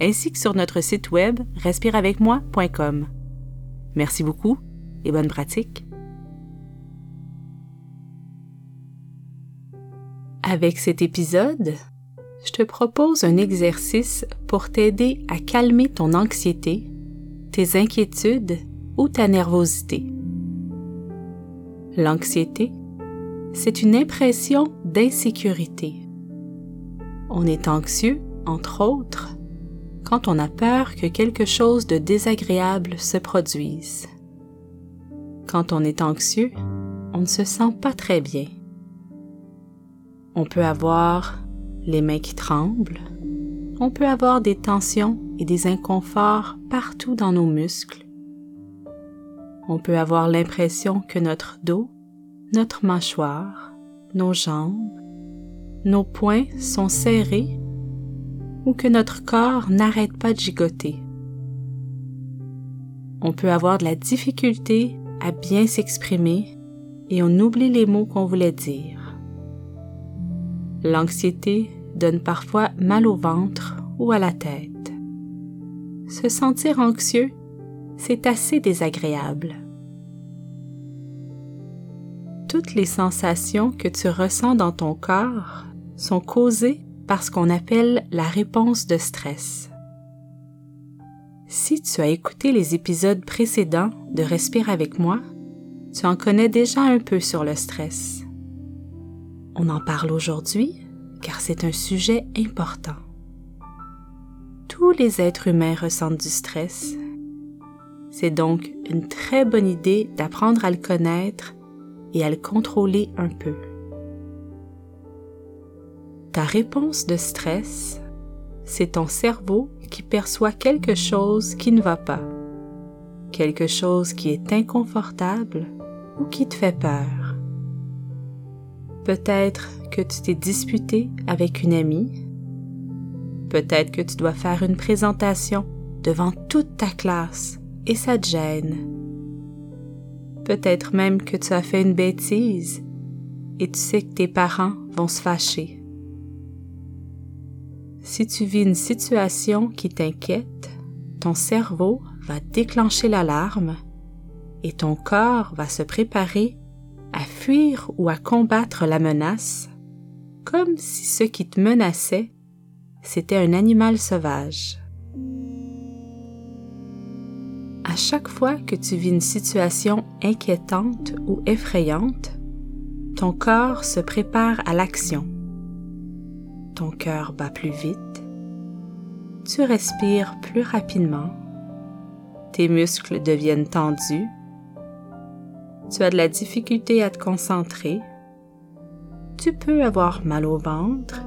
ainsi que sur notre site web respireavecmoi.com. Merci beaucoup et bonne pratique. Avec cet épisode, je te propose un exercice pour t'aider à calmer ton anxiété, tes inquiétudes ou ta nervosité. L'anxiété, c'est une impression d'insécurité. On est anxieux, entre autres, quand on a peur que quelque chose de désagréable se produise. Quand on est anxieux, on ne se sent pas très bien. On peut avoir les mains qui tremblent, on peut avoir des tensions et des inconforts partout dans nos muscles. On peut avoir l'impression que notre dos, notre mâchoire, nos jambes, nos poings sont serrés ou que notre corps n'arrête pas de gigoter. On peut avoir de la difficulté à bien s'exprimer et on oublie les mots qu'on voulait dire. L'anxiété donne parfois mal au ventre ou à la tête. Se sentir anxieux, c'est assez désagréable. Toutes les sensations que tu ressens dans ton corps sont causées par ce qu'on appelle la réponse de stress. Si tu as écouté les épisodes précédents de Respire avec moi, tu en connais déjà un peu sur le stress. On en parle aujourd'hui car c'est un sujet important. Tous les êtres humains ressentent du stress. C'est donc une très bonne idée d'apprendre à le connaître et à le contrôler un peu. Ta réponse de stress, c'est ton cerveau qui perçoit quelque chose qui ne va pas, quelque chose qui est inconfortable ou qui te fait peur. Peut-être que tu t'es disputé avec une amie, peut-être que tu dois faire une présentation devant toute ta classe et ça te gêne. Peut-être même que tu as fait une bêtise et tu sais que tes parents vont se fâcher. Si tu vis une situation qui t'inquiète, ton cerveau va déclencher l'alarme et ton corps va se préparer à fuir ou à combattre la menace, comme si ce qui te menaçait, c'était un animal sauvage. À chaque fois que tu vis une situation inquiétante ou effrayante, ton corps se prépare à l'action ton cœur bat plus vite, tu respires plus rapidement, tes muscles deviennent tendus, tu as de la difficulté à te concentrer, tu peux avoir mal au ventre,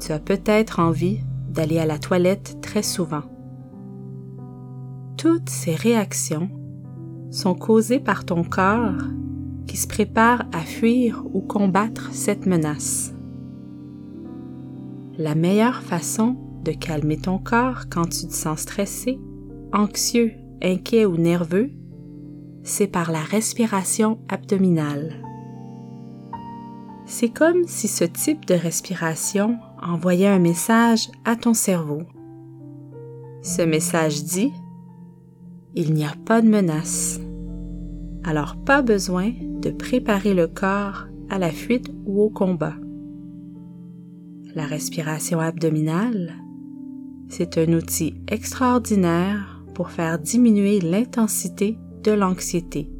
tu as peut-être envie d'aller à la toilette très souvent. Toutes ces réactions sont causées par ton corps qui se prépare à fuir ou combattre cette menace. La meilleure façon de calmer ton corps quand tu te sens stressé, anxieux, inquiet ou nerveux, c'est par la respiration abdominale. C'est comme si ce type de respiration envoyait un message à ton cerveau. Ce message dit ⁇ Il n'y a pas de menace ⁇ alors pas besoin de préparer le corps à la fuite ou au combat. La respiration abdominale, c'est un outil extraordinaire pour faire diminuer l'intensité de l'anxiété.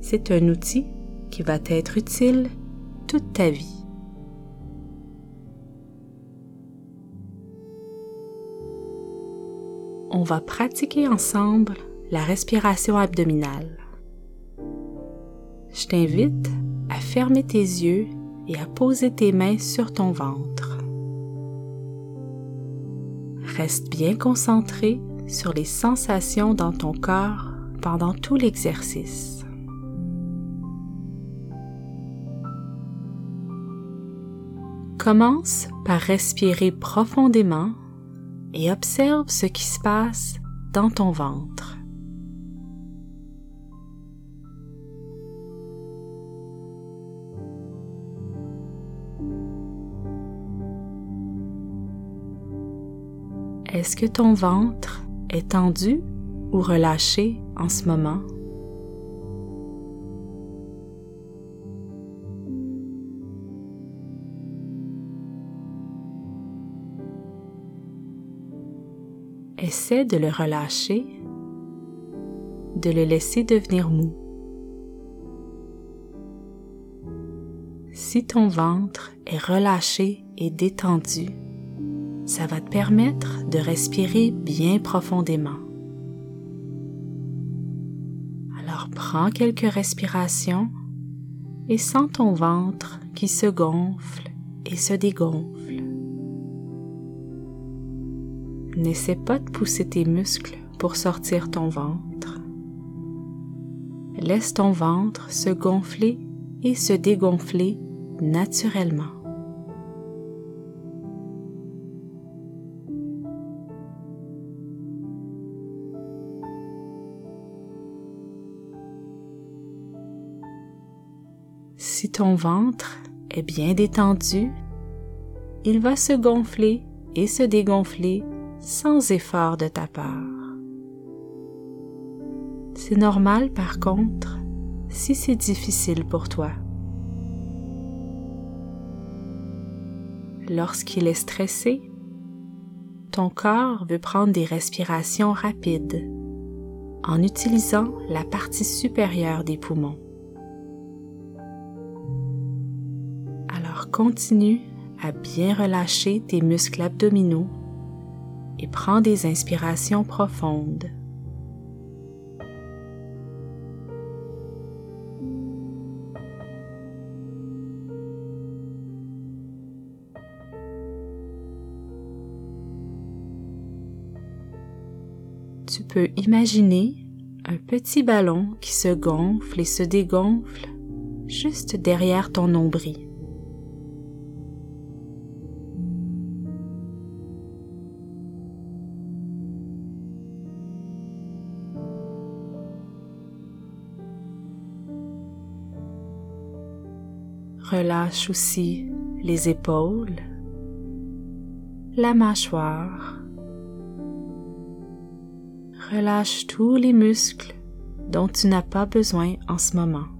C'est un outil qui va t'être utile toute ta vie. On va pratiquer ensemble la respiration abdominale. Je t'invite à fermer tes yeux et à poser tes mains sur ton ventre. Reste bien concentré sur les sensations dans ton corps pendant tout l'exercice. Commence par respirer profondément et observe ce qui se passe dans ton ventre. Est-ce que ton ventre est tendu ou relâché en ce moment? Essaie de le relâcher, de le laisser devenir mou. Si ton ventre est relâché et détendu, ça va te permettre de respirer bien profondément. Alors prends quelques respirations et sens ton ventre qui se gonfle et se dégonfle. N'essaie pas de pousser tes muscles pour sortir ton ventre. Laisse ton ventre se gonfler et se dégonfler naturellement. Si ton ventre est bien détendu, il va se gonfler et se dégonfler sans effort de ta part. C'est normal par contre si c'est difficile pour toi. Lorsqu'il est stressé, ton corps veut prendre des respirations rapides en utilisant la partie supérieure des poumons. Continue à bien relâcher tes muscles abdominaux et prends des inspirations profondes. Tu peux imaginer un petit ballon qui se gonfle et se dégonfle juste derrière ton nombril. Relâche aussi les épaules, la mâchoire. Relâche tous les muscles dont tu n'as pas besoin en ce moment.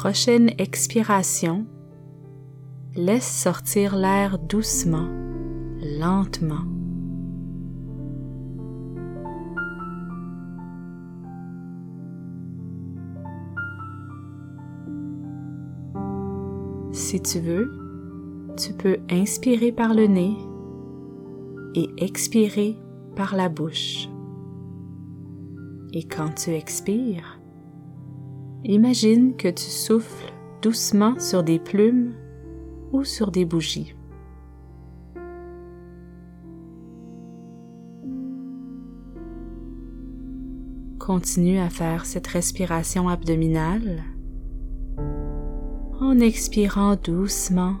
Prochaine expiration, laisse sortir l'air doucement, lentement. Si tu veux, tu peux inspirer par le nez et expirer par la bouche. Et quand tu expires, Imagine que tu souffles doucement sur des plumes ou sur des bougies. Continue à faire cette respiration abdominale en expirant doucement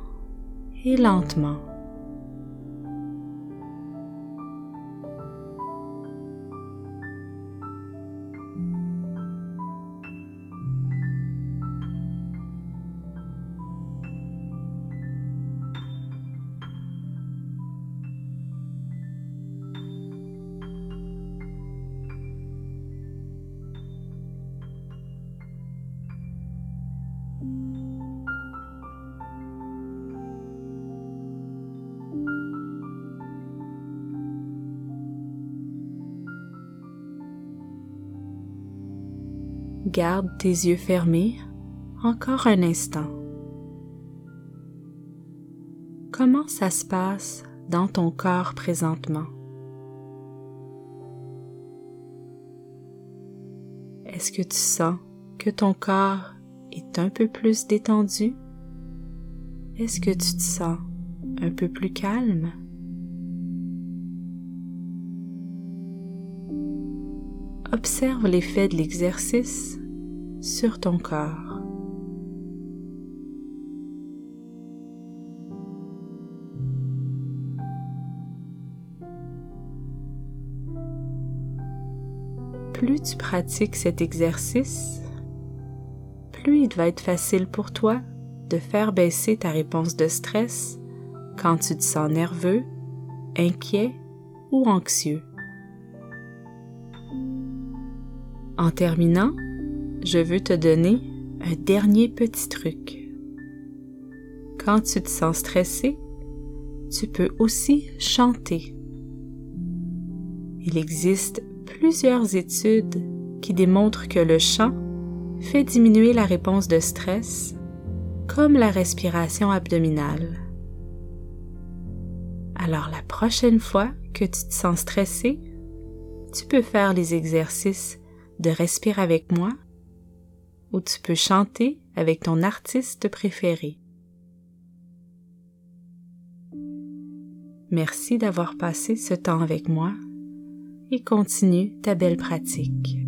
et lentement. Garde tes yeux fermés encore un instant. Comment ça se passe dans ton corps présentement? Est-ce que tu sens que ton corps est un peu plus détendu? Est-ce que tu te sens un peu plus calme? Observe l'effet de l'exercice sur ton corps. Plus tu pratiques cet exercice, il va être facile pour toi de faire baisser ta réponse de stress quand tu te sens nerveux, inquiet ou anxieux. En terminant, je veux te donner un dernier petit truc. Quand tu te sens stressé, tu peux aussi chanter. Il existe plusieurs études qui démontrent que le chant fait diminuer la réponse de stress, comme la respiration abdominale. Alors la prochaine fois que tu te sens stressé, tu peux faire les exercices de respirer avec moi ou tu peux chanter avec ton artiste préféré. Merci d'avoir passé ce temps avec moi et continue ta belle pratique.